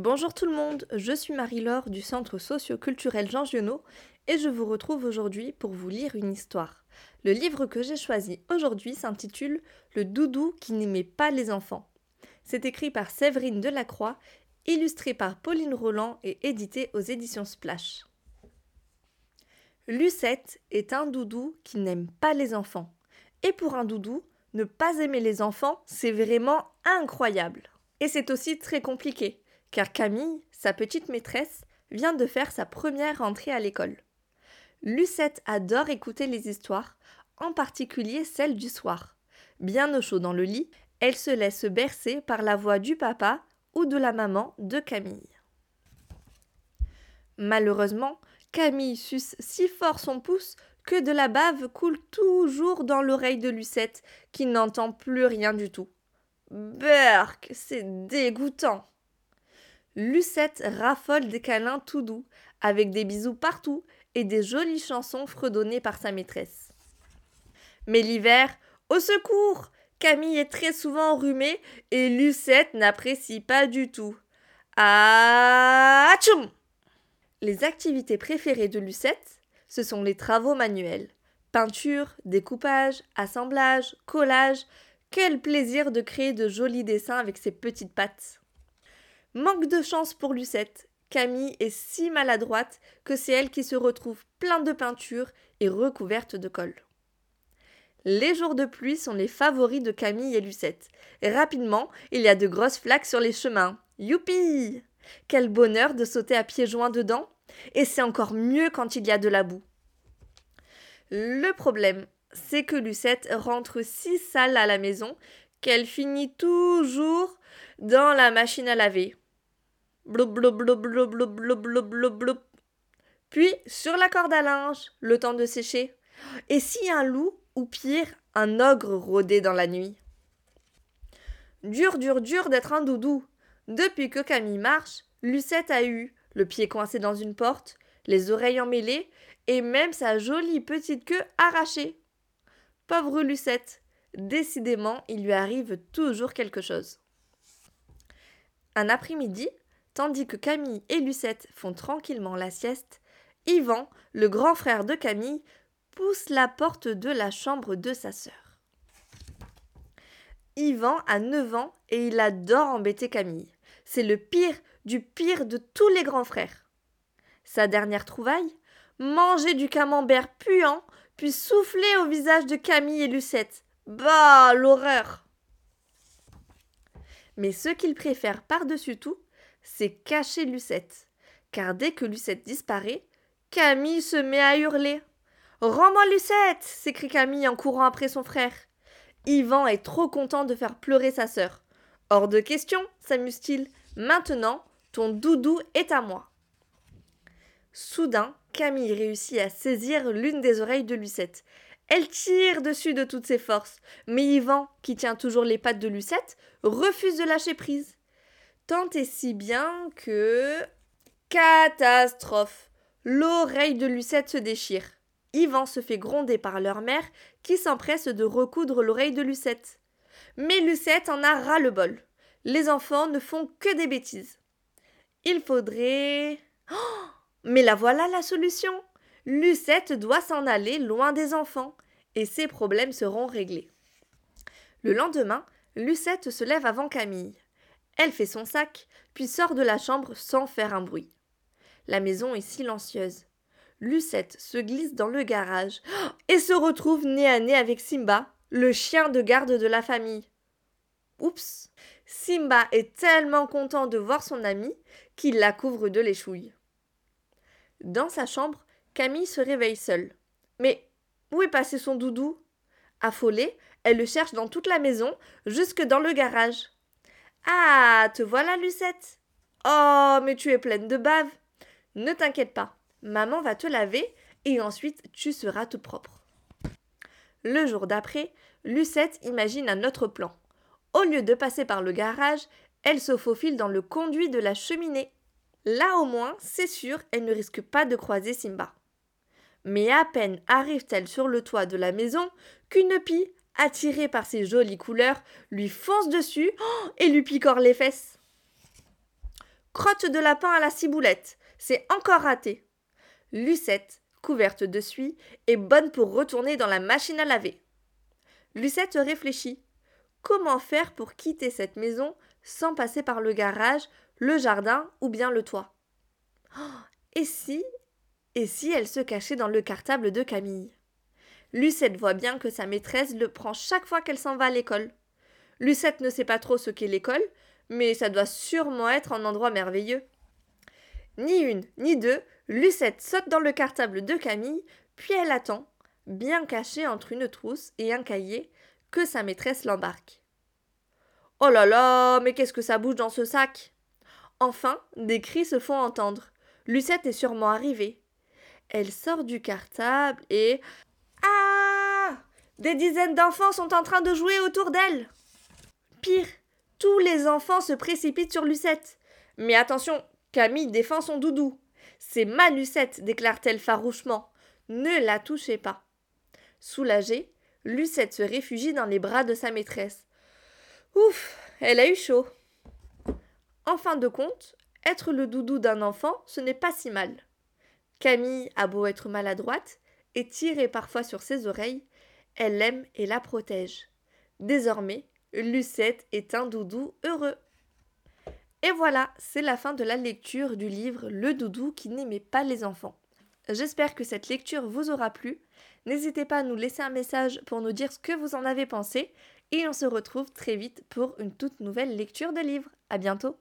Bonjour tout le monde, je suis Marie-Laure du Centre socio-culturel Jean Giono et je vous retrouve aujourd'hui pour vous lire une histoire. Le livre que j'ai choisi aujourd'hui s'intitule Le doudou qui n'aimait pas les enfants. C'est écrit par Séverine Delacroix, illustré par Pauline Roland et édité aux éditions Splash. Lucette est un doudou qui n'aime pas les enfants. Et pour un doudou, ne pas aimer les enfants, c'est vraiment incroyable. Et c'est aussi très compliqué, car Camille, sa petite maîtresse, vient de faire sa première entrée à l'école. Lucette adore écouter les histoires, en particulier celles du soir. Bien au chaud dans le lit, elle se laisse bercer par la voix du papa ou de la maman de Camille. Malheureusement, Camille suce si fort son pouce que de la bave coule toujours dans l'oreille de Lucette, qui n'entend plus rien du tout. Berk, c'est dégoûtant. Lucette raffole des câlins tout doux, avec des bisous partout et des jolies chansons fredonnées par sa maîtresse. Mais l'hiver, au secours Camille est très souvent enrhumée et Lucette n'apprécie pas du tout. Ah Les activités préférées de Lucette, ce sont les travaux manuels. Peinture, découpage, assemblage, collage. Quel plaisir de créer de jolis dessins avec ses petites pattes. Manque de chance pour Lucette. Camille est si maladroite que c'est elle qui se retrouve plein de peinture et recouverte de colle. Les jours de pluie sont les favoris de Camille et Lucette. Et rapidement, il y a de grosses flaques sur les chemins. Youpi Quel bonheur de sauter à pieds joints dedans Et c'est encore mieux quand il y a de la boue. Le problème, c'est que Lucette rentre si sale à la maison qu'elle finit toujours dans la machine à laver. Puis sur la corde à linge, le temps de sécher. Et si un loup ou pire, un ogre rôdait dans la nuit? Dur, dur, dur d'être un doudou. Depuis que Camille marche, Lucette a eu le pied coincé dans une porte, les oreilles emmêlées et même sa jolie petite queue arrachée. Pauvre Lucette, décidément, il lui arrive toujours quelque chose. Un après-midi, tandis que Camille et Lucette font tranquillement la sieste, Yvan, le grand frère de Camille, pousse la porte de la chambre de sa sœur. Yvan a 9 ans et il adore embêter Camille. C'est le pire du pire de tous les grands frères. Sa dernière trouvaille Manger du camembert puant, puis souffler au visage de Camille et Lucette. Bah, l'horreur Mais ce qu'il préfère par-dessus tout, c'est cacher Lucette. Car dès que Lucette disparaît, Camille se met à hurler. Rends-moi Lucette s'écrie Camille en courant après son frère. Yvan est trop content de faire pleurer sa sœur. Hors de question, s'amuse-t-il. Maintenant, ton doudou est à moi. Soudain, Camille réussit à saisir l'une des oreilles de Lucette. Elle tire dessus de toutes ses forces, mais Yvan, qui tient toujours les pattes de Lucette, refuse de lâcher prise. Tant et si bien que. Catastrophe L'oreille de Lucette se déchire. Yvan se fait gronder par leur mère qui s'empresse de recoudre l'oreille de Lucette. Mais Lucette en a ras le bol. Les enfants ne font que des bêtises. Il faudrait. Oh mais la voilà la solution. Lucette doit s'en aller loin des enfants, et ses problèmes seront réglés. Le lendemain, Lucette se lève avant Camille. Elle fait son sac, puis sort de la chambre sans faire un bruit. La maison est silencieuse. Lucette se glisse dans le garage et se retrouve nez à nez avec Simba, le chien de garde de la famille. Oups Simba est tellement content de voir son ami qu'il la couvre de l'échouille. Dans sa chambre, Camille se réveille seule. Mais où est passé son doudou? Affolée, elle le cherche dans toute la maison, jusque dans le garage. Ah, te voilà, Lucette Oh, mais tu es pleine de bave Ne t'inquiète pas, Maman va te laver et ensuite tu seras tout propre. Le jour d'après, Lucette imagine un autre plan. Au lieu de passer par le garage, elle se faufile dans le conduit de la cheminée. Là au moins, c'est sûr, elle ne risque pas de croiser Simba. Mais à peine arrive-t-elle sur le toit de la maison qu'une pie, attirée par ses jolies couleurs, lui fonce dessus oh, et lui picore les fesses. Crotte de lapin à la ciboulette. C'est encore raté. Lucette, couverte de suie, est bonne pour retourner dans la machine à laver. Lucette réfléchit. Comment faire pour quitter cette maison sans passer par le garage, le jardin ou bien le toit? Oh, Et si Et si elle se cachait dans le cartable de Camille? Lucette voit bien que sa maîtresse le prend chaque fois qu'elle s'en va à l'école. Lucette ne sait pas trop ce qu'est l'école, mais ça doit sûrement être un endroit merveilleux. Ni une, ni deux, Lucette saute dans le cartable de Camille, puis elle attend, bien cachée entre une trousse et un cahier, que sa maîtresse l'embarque. Oh là là, mais qu'est-ce que ça bouge dans ce sac Enfin, des cris se font entendre. Lucette est sûrement arrivée. Elle sort du cartable et. Ah Des dizaines d'enfants sont en train de jouer autour d'elle. Pire, tous les enfants se précipitent sur Lucette. Mais attention, Camille défend son doudou. C'est ma Lucette, déclare-t-elle farouchement. Ne la touchez pas. Soulagée, Lucette se réfugie dans les bras de sa maîtresse. Ouf, elle a eu chaud. En fin de compte, être le doudou d'un enfant, ce n'est pas si mal. Camille a beau être maladroite et tirer parfois sur ses oreilles, elle l'aime et la protège. Désormais, Lucette est un doudou heureux. Et voilà, c'est la fin de la lecture du livre Le doudou qui n'aimait pas les enfants. J'espère que cette lecture vous aura plu. N'hésitez pas à nous laisser un message pour nous dire ce que vous en avez pensé et on se retrouve très vite pour une toute nouvelle lecture de livre. À bientôt!